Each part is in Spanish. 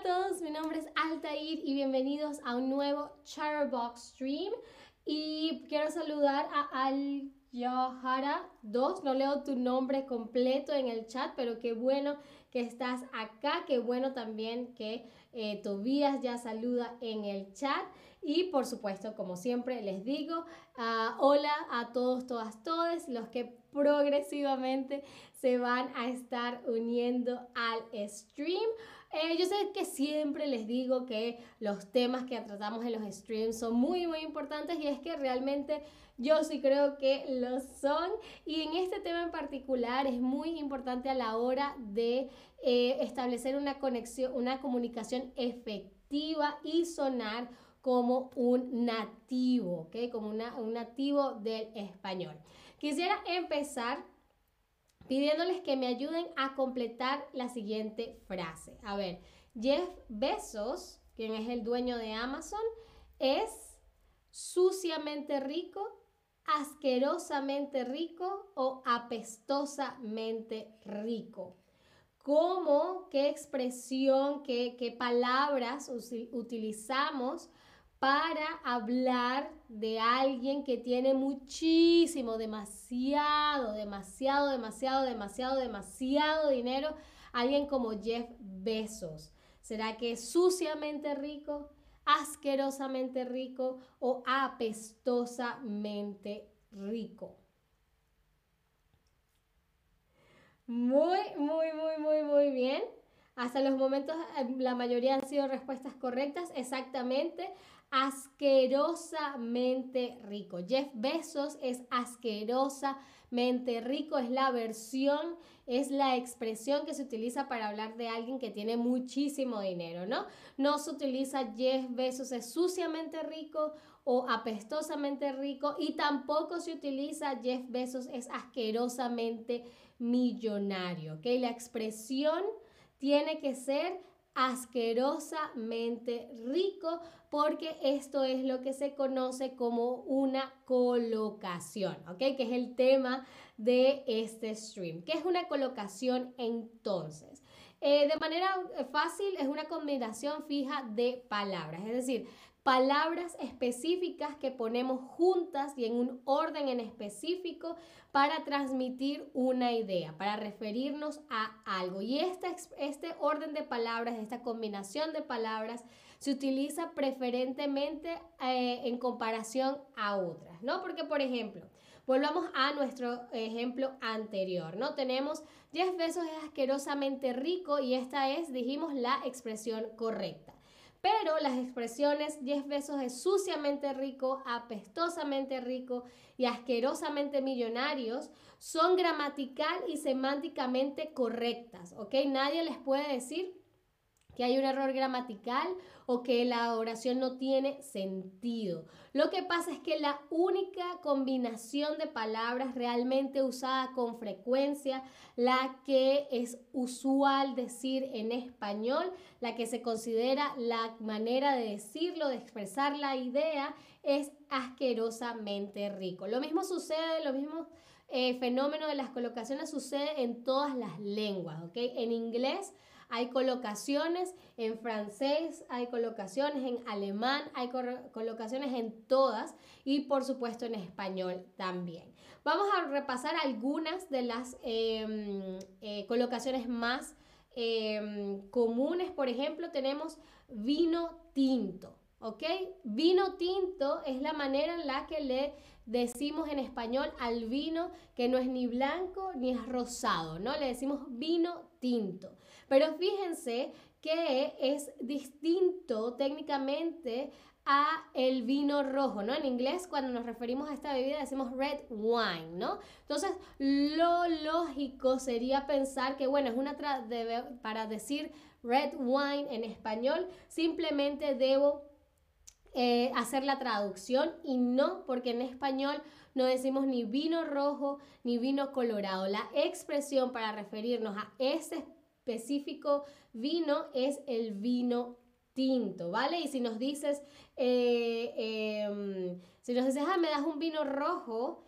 a todos, mi nombre es Altair y bienvenidos a un nuevo Chatterbox Stream. Y quiero saludar a Al Yohara 2, no leo tu nombre completo en el chat, pero qué bueno que estás acá, qué bueno también que eh, Tobías ya saluda en el chat. Y por supuesto, como siempre les digo, ah, hola a todos, todas, todos los que progresivamente se van a estar uniendo al stream. Eh, yo sé que siempre les digo que los temas que tratamos en los streams son muy, muy importantes y es que realmente yo sí creo que lo son. Y en este tema en particular es muy importante a la hora de eh, establecer una conexión, una comunicación efectiva y sonar como un nativo, ¿ok? Como un nativo del español. Quisiera empezar pidiéndoles que me ayuden a completar la siguiente frase. A ver, Jeff Bezos, quien es el dueño de Amazon, es suciamente rico, asquerosamente rico o apestosamente rico. ¿Cómo, qué expresión, qué, qué palabras utilizamos para hablar de alguien que tiene muchísimo, demasiado, demasiado, demasiado, demasiado, demasiado dinero, alguien como Jeff Bezos. ¿Será que es suciamente rico, asquerosamente rico o apestosamente rico? Muy, muy, muy, muy, muy bien. Hasta los momentos eh, la mayoría han sido respuestas correctas. Exactamente asquerosamente rico. Jeff Bezos es asquerosamente rico, es la versión, es la expresión que se utiliza para hablar de alguien que tiene muchísimo dinero, ¿no? No se utiliza Jeff Bezos es suciamente rico o apestosamente rico y tampoco se utiliza Jeff Bezos es asquerosamente millonario, ¿ok? La expresión tiene que ser asquerosamente rico porque esto es lo que se conoce como una colocación, ¿ok? Que es el tema de este stream. ¿Qué es una colocación entonces? Eh, de manera fácil es una combinación fija de palabras, es decir, palabras específicas que ponemos juntas y en un orden en específico para transmitir una idea, para referirnos a algo. Y este, este orden de palabras, esta combinación de palabras, se utiliza preferentemente eh, en comparación a otras, ¿no? Porque, por ejemplo, volvamos a nuestro ejemplo anterior, ¿no? Tenemos 10 besos es asquerosamente rico y esta es, dijimos, la expresión correcta. Pero las expresiones 10 besos es suciamente rico, apestosamente rico y asquerosamente millonarios son gramatical y semánticamente correctas, ¿ok? Nadie les puede decir que hay un error gramatical o que la oración no tiene sentido. Lo que pasa es que la única combinación de palabras realmente usada con frecuencia, la que es usual decir en español, la que se considera la manera de decirlo, de expresar la idea, es asquerosamente rico. Lo mismo sucede, lo mismo eh, fenómeno de las colocaciones sucede en todas las lenguas, ¿ok? En inglés hay colocaciones en francés, hay colocaciones en alemán, hay colocaciones en todas y por supuesto en español también. Vamos a repasar algunas de las em, eh, colocaciones más em, comunes. Por ejemplo, tenemos vino tinto. ¿Ok? Vino tinto es la manera en la que le decimos en español al vino que no es ni blanco ni es rosado, ¿no? Le decimos vino tinto. Pero fíjense que es distinto técnicamente a el vino rojo, ¿no? En inglés cuando nos referimos a esta bebida decimos red wine, ¿no? Entonces, lo lógico sería pensar que, bueno, es una para decir red wine en español, simplemente debo eh, hacer la traducción y no, porque en español no decimos ni vino rojo ni vino colorado. La expresión para referirnos a ese específico vino es el vino tinto, ¿vale? Y si nos dices, eh, em, si nos dices, ah, me das un vino rojo,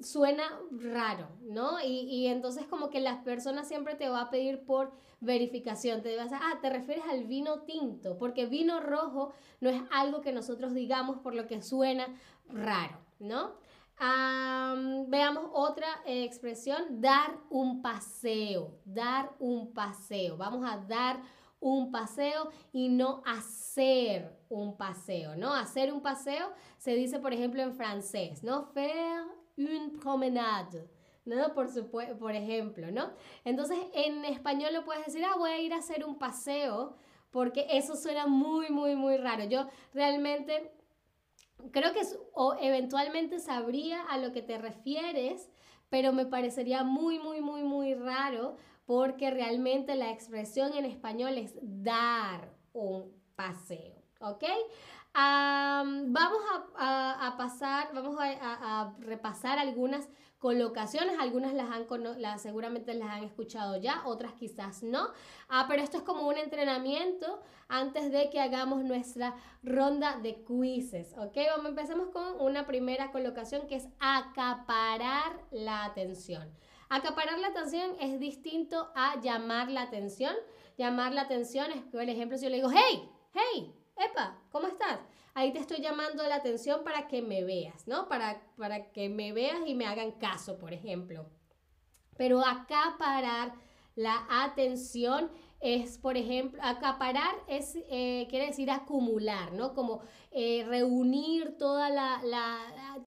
suena raro, ¿no? Y, y, entonces como que las personas siempre te va a pedir por verificación, te vas a, ah, te refieres al vino tinto, porque vino rojo no es algo que nosotros digamos por lo que suena raro, ¿no? veamos otra expresión, dar un paseo, dar un paseo. Vamos a dar un paseo y no hacer un paseo, ¿no? Hacer un paseo se dice, por ejemplo, en francés, ¿no? Faire une promenade. ¿no? Por, por ejemplo, ¿no? Entonces, en español lo puedes decir, ah, voy a ir a hacer un paseo, porque eso suena muy, muy, muy raro. Yo realmente creo que o eventualmente sabría a lo que te refieres, pero me parecería muy, muy, muy, muy raro porque realmente la expresión en español es dar un paseo, ¿ok? Vamos a, pasar, vamos a, repasar algunas colocaciones, algunas las han, las, seguramente las han escuchado ya, otras quizás no, ah, pero esto es como un entrenamiento antes de que hagamos nuestra ronda de quizzes, ¿ok? Vamos, empecemos con una primera colocación que es acaparar la atención. Acaparar la atención es distinto a llamar la atención. Llamar la atención es, por ejemplo, si yo le digo, hey, hey, epa, ¿cómo estás? Ahí te estoy llamando la atención para que me veas, ¿no? Para, para que me veas y me hagan caso, por ejemplo. Pero acaparar la atención es, por ejemplo, acaparar es, eh, quiere decir acumular, ¿no? Como eh, reunir toda la,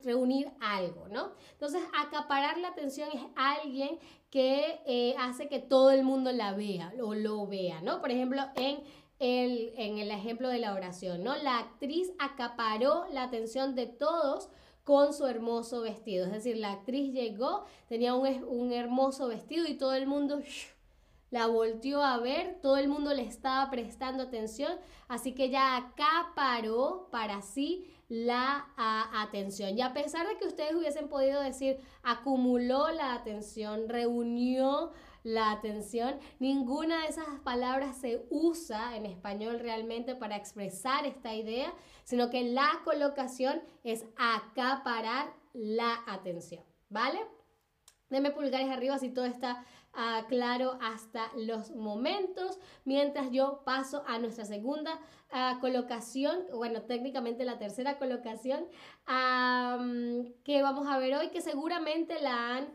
reunir algo, ¿no? Entonces, acaparar la atención es alguien que eh, hace que todo el mundo la vea o lo vea, ¿no? Por ejemplo, en el, en el ejemplo de la oración, ¿no? La actriz acaparó la atención de todos con su hermoso vestido. Es decir, la actriz llegó, tenía un, un hermoso vestido y todo el mundo la volteó a ver, todo el mundo le estaba prestando atención, así que ella acaparó para sí la atención. Y a pesar de que ustedes hubiesen podido decir acumuló la atención, reunió la atención. Ninguna de esas palabras se usa en español realmente para expresar esta idea, sino que la colocación es acaparar la atención, ¿vale? Deme pulgares arriba si todo está ah, claro hasta los momentos, mientras yo paso a nuestra segunda ah, colocación, bueno, técnicamente la tercera colocación que vamos a ver hoy, que seguramente la han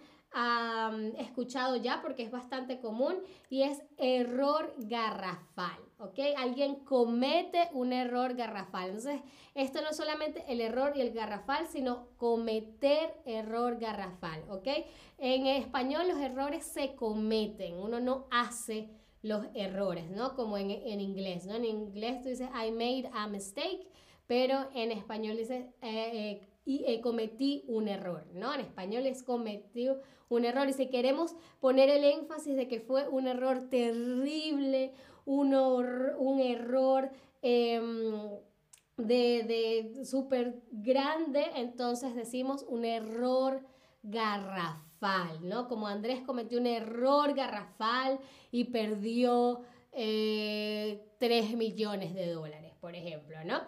escuchado ya porque es bastante común y es error garrafal, ¿ok? Alguien comete un error garrafal. Entonces, esto no es solamente el error y el garrafal, sino cometer error garrafal, ¿ok? En español los errores se cometen, uno no hace los errores, ¿no? Como en, en inglés, ¿no? En inglés tú dices, I made a mistake, pero en español dice, eh, eh, y eh, cometí un error, ¿no? En español es cometí un error. Y si queremos poner el énfasis de que fue un error terrible, un, un error em, de, de súper grande, entonces decimos un error garrafal, ¿no? Como Andrés cometió un error garrafal y perdió 3 eh, millones de dólares, por ejemplo, ¿no?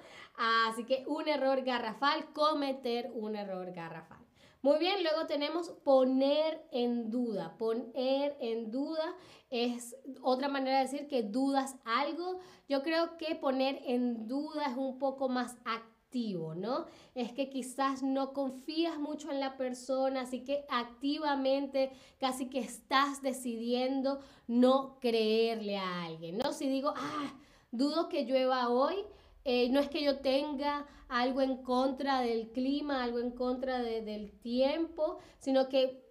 Así que un error garrafal, cometer un error garrafal. Muy bien, luego tenemos poner en duda. Poner en duda es otra manera de decir que dudas algo. Yo creo que poner en duda es un poco más activo, ¿no? Es que quizás no confías mucho en la persona, así que activamente casi que estás decidiendo no creerle a alguien, ¿no? Si digo, ah, dudo que llueva hoy, eh, no es que yo tenga algo en contra del clima, algo en contra del tiempo, sino que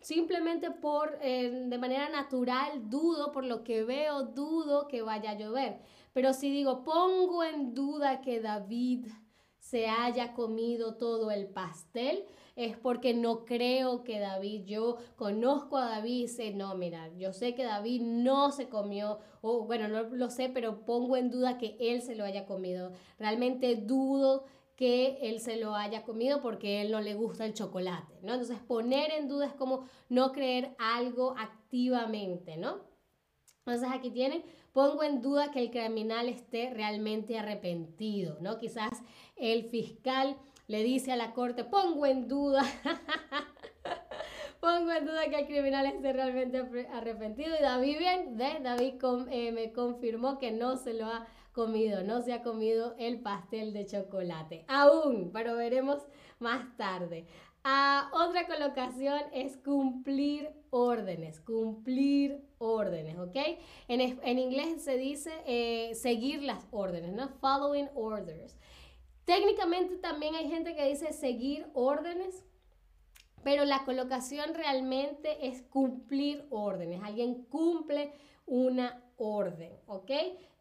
simplemente por, eh, de manera natural, dudo por lo que veo, dudo que vaya a llover. Pero si digo, pongo en duda que David se haya comido todo el pastel, es porque no creo que David, yo conozco a David y sé, no, mira, yo sé que David no se comió, o bueno, no lo sé, pero pongo en duda que él se lo haya comido. Realmente dudo que él se lo haya comido porque él no le gusta el chocolate, ¿no? Entonces poner en duda es como no creer algo activamente, ¿no? Entonces aquí tienen, pongo en duda que el criminal esté realmente arrepentido, ¿no? Quizás el fiscal le dice a la corte, pongo en duda Pongo en duda que el criminal esté realmente arrepentido. Y David, bien, David eh, me confirmó que no se lo ha comido, no se ha comido el pastel de chocolate. Aún, pero veremos más tarde. Ah, otra colocación es cumplir órdenes, cumplir órdenes, ¿ok? En, en inglés se dice eh, seguir las órdenes, ¿no? Following orders. Técnicamente también hay gente que dice seguir órdenes, pero la colocación realmente es cumplir órdenes. Alguien cumple una orden, ¿ok?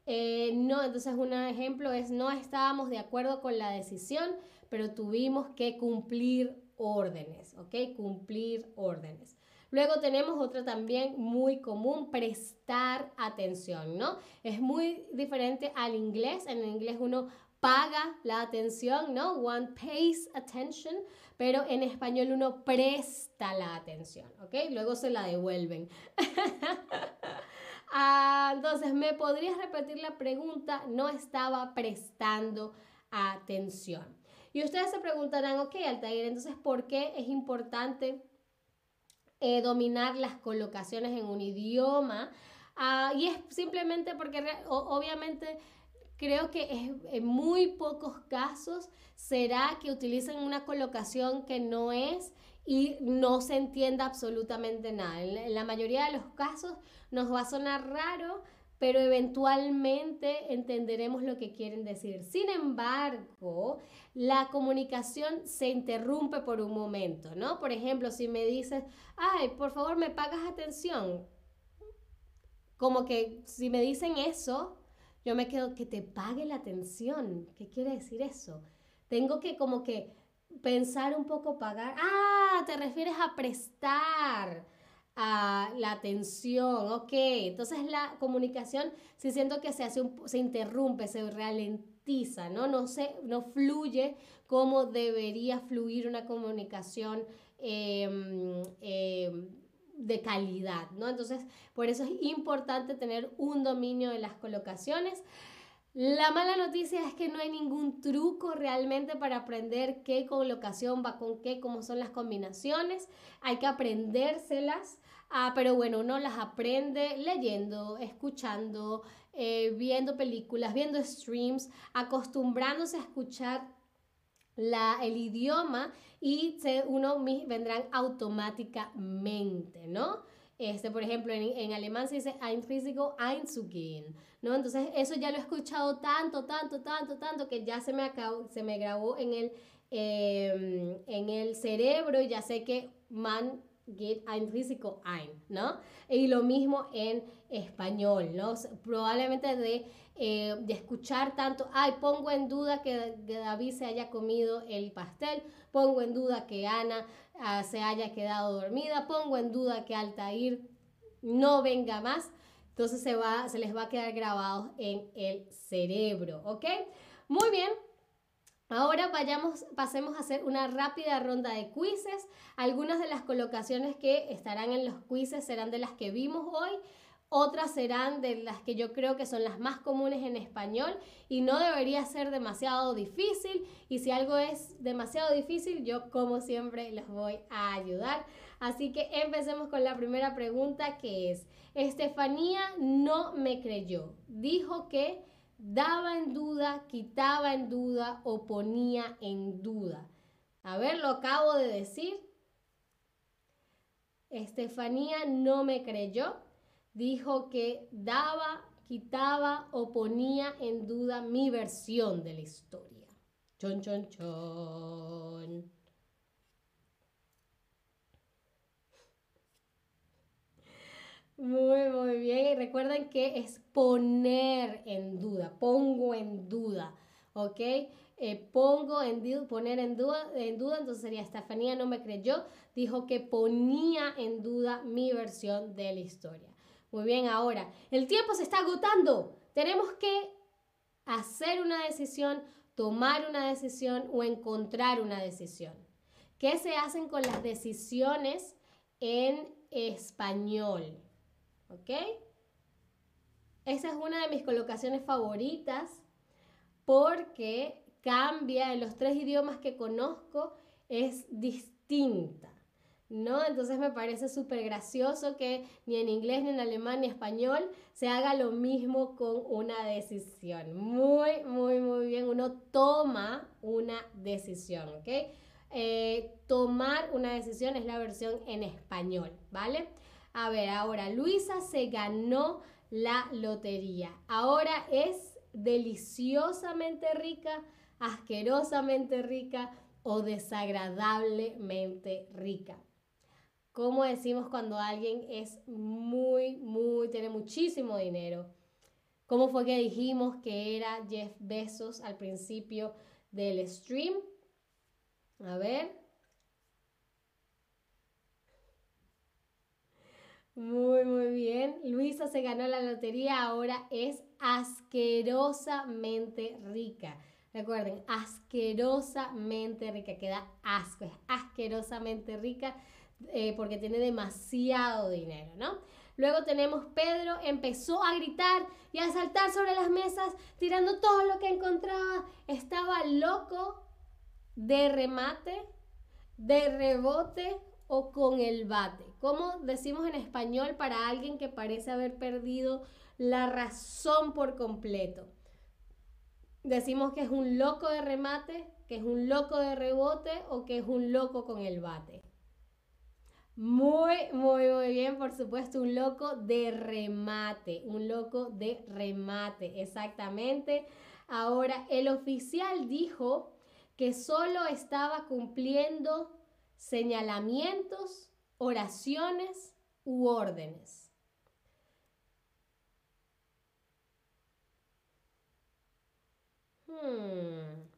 Eh, no, entonces un ejemplo es no estábamos de acuerdo con la decisión, pero tuvimos que cumplir órdenes, ¿ok? Cumplir órdenes. Luego tenemos otra también muy común, prestar atención, ¿no? Es muy diferente al inglés. En el inglés uno paga la atención, ¿no? One pays attention, pero en español uno presta la atención, ¿ok? Luego se la devuelven. ah, entonces, ¿me podrías repetir la pregunta? No estaba prestando atención. Y ustedes se preguntarán, ok, Altair, entonces, ¿por qué es importante eh, dominar las colocaciones en un idioma? Ah, y es simplemente porque obviamente creo que en muy pocos casos será que utilicen una colocación que no es y no se entienda absolutamente nada. En la mayoría de los casos nos va a sonar raro pero eventualmente entenderemos lo que quieren decir. Sin embargo, la comunicación se interrumpe por un momento, ¿no? Por ejemplo, si me dices, ay, por favor, me pagas atención. Como que si me dicen eso, yo me quedo que te pague la atención. ¿Qué quiere decir eso? Tengo que como que pensar un poco, pagar. Ah, te refieres a prestar la atención, ok. Entonces la comunicación, si siento que se hace se interrumpe, se ralentiza, ¿no? No, se, no fluye como debería fluir una comunicación em, em, de calidad, ¿no? Entonces, por eso es importante tener un dominio de las colocaciones. La mala noticia es que no hay ningún truco realmente para aprender qué colocación va con qué, cómo son las combinaciones. Hay que aprendérselas. Ah, pero bueno, uno las aprende leyendo, escuchando, eh, viendo películas, viendo streams, acostumbrándose a escuchar la, el idioma y se, uno vendrán automáticamente, ¿no? Este, por ejemplo, en, en alemán se dice einfriesigo einzugehen, ¿no? Entonces, eso ya lo he escuchado tanto, tanto, tanto, tanto, que ya se me, acabó, se me grabó en el, em, en el cerebro y ya sé que man get ein físico ein, ¿no? Y lo mismo en español, ¿no? Probablemente de, eh, de escuchar tanto, ay, pongo en duda que, David se haya comido el pastel, pongo en duda que Ana ah, se haya quedado dormida, pongo en duda que Altair no venga más, entonces se, va, se les va a quedar grabado en el cerebro, ¿ok? Muy bien, Ahora vayamos, pasemos a hacer una rápida ronda de quizzes. Algunas de las colocaciones que estarán en los quizzes serán de las que vimos hoy. Otras serán de las que yo creo que son las más comunes en español y no debería ser demasiado difícil. Y si algo es demasiado difícil, yo como siempre les voy a ayudar. Así que empecemos con la primera pregunta que es, Estefanía no me creyó. Dijo que daba en duda, quitaba en duda o ponía en duda. A ver, lo acabo de decir. Estefanía no me creyó. Dijo que daba, quitaba o ponía en duda mi versión de la historia. Chon, chon, chon. Muy, muy bien. Y recuerden que es poner en duda, pongo en duda, ¿ok? Eh, pongo en poner en duda, en duda, entonces sería Estefanía no me creyó, dijo que ponía en duda mi versión de la historia. Muy bien, ahora, el tiempo se está agotando. Tenemos que hacer una decisión, tomar una decisión o encontrar una decisión. ¿Qué se hacen con las decisiones en español? ¿Ok? Esa es una de mis colocaciones favoritas porque cambia en los tres idiomas que conozco, es distinta. ¿no? Entonces me parece súper gracioso que ni en inglés, ni en alemán, ni en español se haga lo mismo con una decisión. Muy, muy, muy bien. Uno toma una decisión, ¿ok? Eh, tomar una decisión es la versión en español, ¿vale? A ver, ahora Luisa se ganó la lotería. Ahora es deliciosamente rica, asquerosamente rica o desagradablemente rica. ¿Cómo decimos cuando alguien es muy, muy, tiene muchísimo dinero? ¿Cómo fue que dijimos que era Jeff Bezos al principio del stream? A ver. Muy, muy bien. Luisa se ganó la lotería, ahora es asquerosamente rica. Recuerden, asquerosamente rica, queda asco, es asquerosamente rica eh, porque tiene demasiado dinero, ¿no? Luego tenemos Pedro, empezó a gritar y a saltar sobre las mesas, tirando todo lo que encontraba. Estaba loco de remate, de rebote o con el bate. ¿Cómo decimos en español para alguien que parece haber perdido la razón por completo? Decimos que es un loco de remate, que es un loco de rebote o que es un loco con el bate. Muy, muy, muy bien, por supuesto, un loco de remate, un loco de remate, exactamente. Ahora, el oficial dijo que solo estaba cumpliendo señalamientos, oraciones u órdenes. Hmm.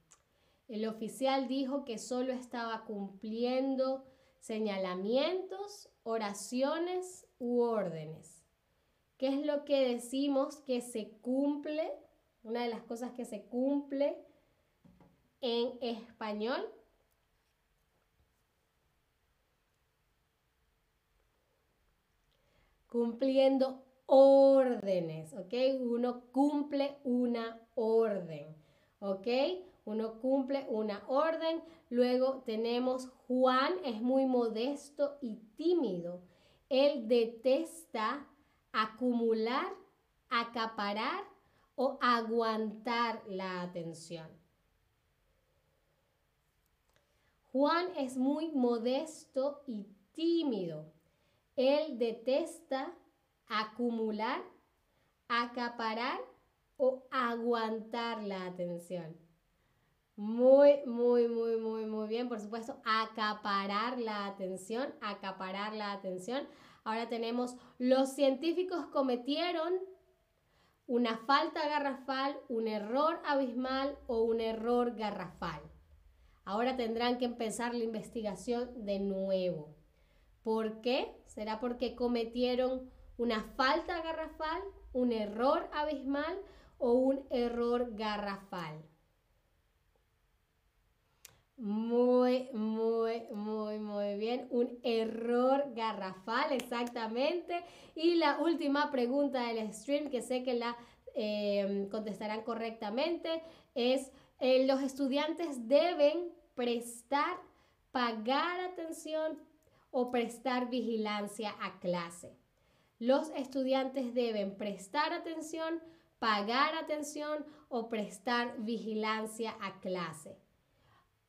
El oficial dijo que solo estaba cumpliendo señalamientos, oraciones u órdenes. ¿Qué es lo que decimos que se cumple? Una de las cosas que se cumple en español. Cumpliendo órdenes, ¿ok? Uno cumple una orden, ¿ok? Uno cumple una orden. Luego tenemos Juan, es muy modesto y tímido. Él detesta acumular, acaparar o aguantar la atención. Juan es muy modesto y tímido. Él detesta acumular, acaparar o aguantar la atención. Muy, muy, muy, muy, muy bien. Por supuesto, acaparar la atención, acaparar la atención. Ahora tenemos, los científicos cometieron una falta garrafal, un error abismal o un error garrafal. Ahora tendrán que empezar la investigación de nuevo. ¿Por qué? ¿Será porque cometieron una falta garrafal, un error abismal o un error garrafal? Muy, muy, muy, muy bien. Un error garrafal, exactamente. Y la última pregunta del stream, que sé que la em, contestarán correctamente, es, eh, los estudiantes deben prestar, pagar atención o prestar vigilancia a clase. Los estudiantes deben prestar atención, pagar atención o prestar vigilancia a clase.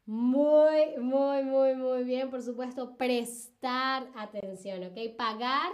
Muy, muy, muy, muy bien. Por supuesto, prestar atención, ¿ok? Pagar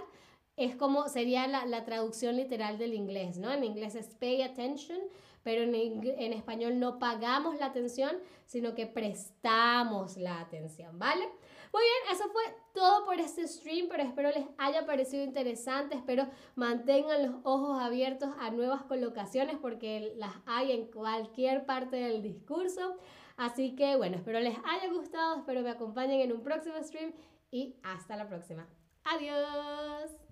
es como sería la, traducción literal del inglés, ¿no? En inglés es pay attention, pero en, en, español no pagamos la atención, sino que prestamos la atención, ¿vale? Muy bien, eso fue todo por este stream, pero espero les haya parecido interesante, espero mantengan los ojos abiertos a nuevas colocaciones porque las hay en cualquier parte del discurso. Así que bueno, espero les haya gustado, espero me acompañen en un próximo stream y hasta la próxima. Adiós.